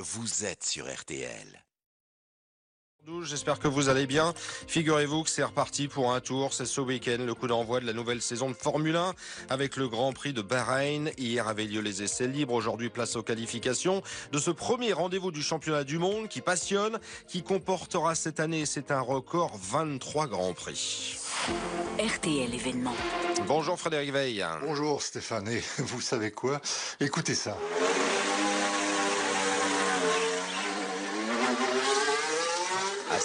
vous êtes sur RTL. J'espère que vous allez bien. Figurez-vous que c'est reparti pour un tour. C'est ce week-end le coup d'envoi de la nouvelle saison de Formule 1 avec le Grand Prix de Bahreïn. Hier avaient lieu les essais libres. Aujourd'hui, place aux qualifications de ce premier rendez-vous du championnat du monde qui passionne, qui comportera cette année, c'est un record, 23 Grands Prix. RTL événement. Bonjour Frédéric Veil. Bonjour Stéphane. Et vous savez quoi? Écoutez ça.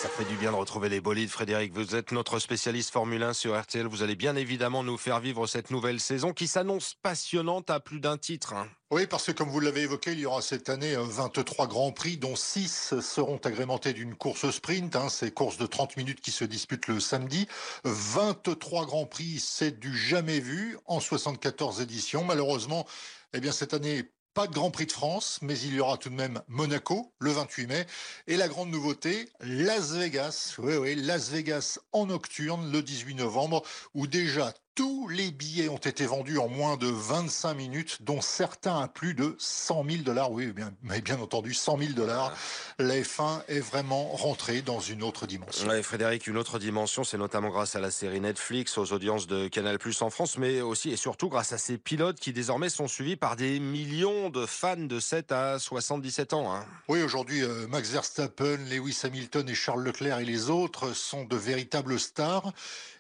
Ça fait du bien de retrouver les bolides, Frédéric. Vous êtes notre spécialiste Formule 1 sur RTL. Vous allez bien évidemment nous faire vivre cette nouvelle saison qui s'annonce passionnante à plus d'un titre. hein. Oui, parce que comme vous l'avez évoqué, il y aura cette année euh, 23 grands prix, dont 6 seront agrémentés d'une course sprint. Hein, ces courses de 30 minutes qui se disputent le samedi. 23 grands prix, c'est du jamais vu en 74 éditions. Malheureusement, eh cette année, pas de Grand Prix de France, mais il y aura tout de même Monaco le 28 mai. Et la grande nouveauté, Las Vegas. Oui, oui, Las Vegas en nocturne le 18 novembre, où déjà tous les billets ont été vendus en moins de 25 minutes, dont certains à plus de 100 000 dollars. Oui, bien, mais bien entendu, 100 000 dollars. La F1 est vraiment rentrée dans une autre dimension. Ouais, Frédéric, une autre dimension, c'est notamment grâce à la série Netflix, aux audiences de Canal Plus en France, mais aussi et surtout grâce à ces pilotes qui désormais sont suivis par des millions de fans de 7 à 77 ans. hein. Oui, aujourd'hui, euh, Max Verstappen, Lewis Hamilton et Charles Leclerc et les autres sont de véritables stars.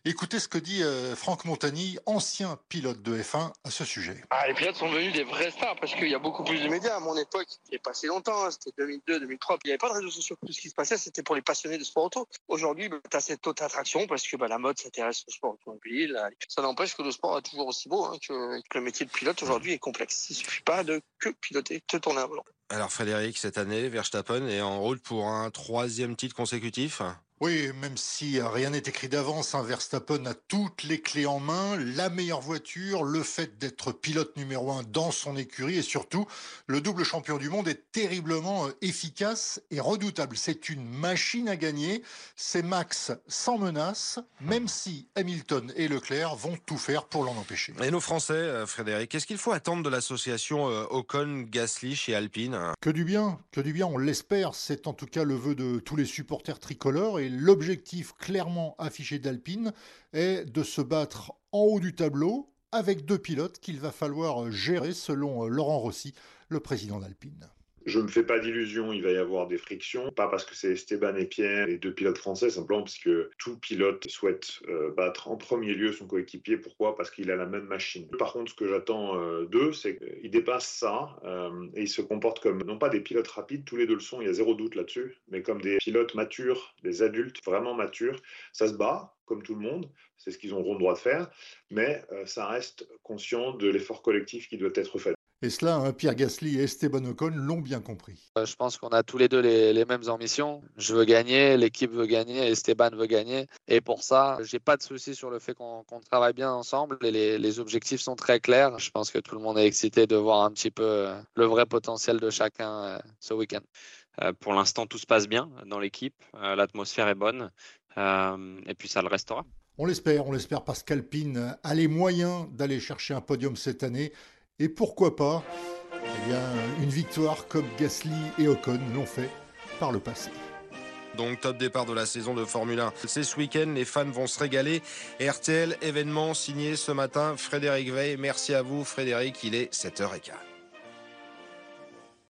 Écoutez ce que dit euh, Franck Montagny, ancien pilote de F1, à ce sujet. Ah, les pilotes sont devenus des vrais stars parce qu'il y a beaucoup plus de médias. À mon époque, il n'y a pas si longtemps, hein, c'était 2002, 2003. Il n'y avait pas de réseaux sociaux. Tout ce qui se passait, c'était pour les passionnés de sport auto. Aujourd'hui, tu as cette haute attraction parce que bah, la mode s'intéresse au sport automobile. Ça n'empêche que le sport est toujours aussi beau, hein, que, que le métier de pilote aujourd'hui est complexe. Il suffit pas de que piloter, te tourner un volant. Alors Frédéric, cette année, Verstappen est en route pour un troisième titre consécutif. Oui, même si euh, rien n'est écrit d'avance, hein, Verstappen a toutes les clés en main, la meilleure voiture, le fait d'être pilote numéro un dans son écurie et surtout, le double champion du monde est terriblement euh, efficace et redoutable. C'est une machine à gagner. C'est Max sans menace, même si Hamilton et Leclerc vont tout faire pour l'en empêcher. Et nos Français, euh, Frédéric, qu'est-ce qu'il faut attendre de l'association euh, Ocon-Gasly chez Alpine? Que du bien, que du bien, on l'espère. C'est en tout cas le vœu de tous les supporters tricolores et l'objectif clairement affiché d'Alpine est de se battre en haut du tableau avec deux pilotes qu'il va falloir gérer selon Laurent Rossi, le président d'Alpine. Je me fais pas d'illusions, il va y avoir des frictions, pas parce que c'est Esteban et Pierre, les deux pilotes français, simplement parce que tout pilote souhaite euh, battre en premier lieu son coéquipier. Pourquoi? Parce qu'il a la même machine. Par contre, ce que j'attends euh, d'eux, c'est qu'ils dépassent ça euh, et ils se comportent comme non pas des pilotes rapides, tous les deux le sont, il y a zéro doute là-dessus, mais comme des pilotes matures, des adultes vraiment matures. Ça se bat, comme tout le monde, c'est ce qu'ils auront le droit de faire, mais ça reste conscient de l'effort collectif qui doit être fait. Et cela, hein, Pierre Gasly et Esteban Ocon l'ont bien compris. Euh, Je pense qu'on a tous les deux les, les mêmes ambitions. Je veux gagner, l'équipe veut gagner, Esteban veut gagner. Et pour ça, j'ai pas de souci sur le fait qu'on travaille bien ensemble. Et les, les objectifs sont très clairs. Je pense que tout le monde est excité de voir un petit peu euh, le vrai potentiel de chacun euh, ce week-end. Euh, pour l'instant, tout se passe bien dans l'équipe. Euh, L'atmosphère est bonne. Et puis, ça le restera. On l'espère, on l'espère parce qu'Alpine a les moyens d'aller chercher un podium cette année. Et pourquoi pas eh bien, une victoire comme Gasly et Ocon l'ont fait par le passé. Donc top départ de la saison de Formule 1. C'est ce week-end, les fans vont se régaler. RTL événement signé ce matin Frédéric Veil. Merci à vous Frédéric, il est 7h15.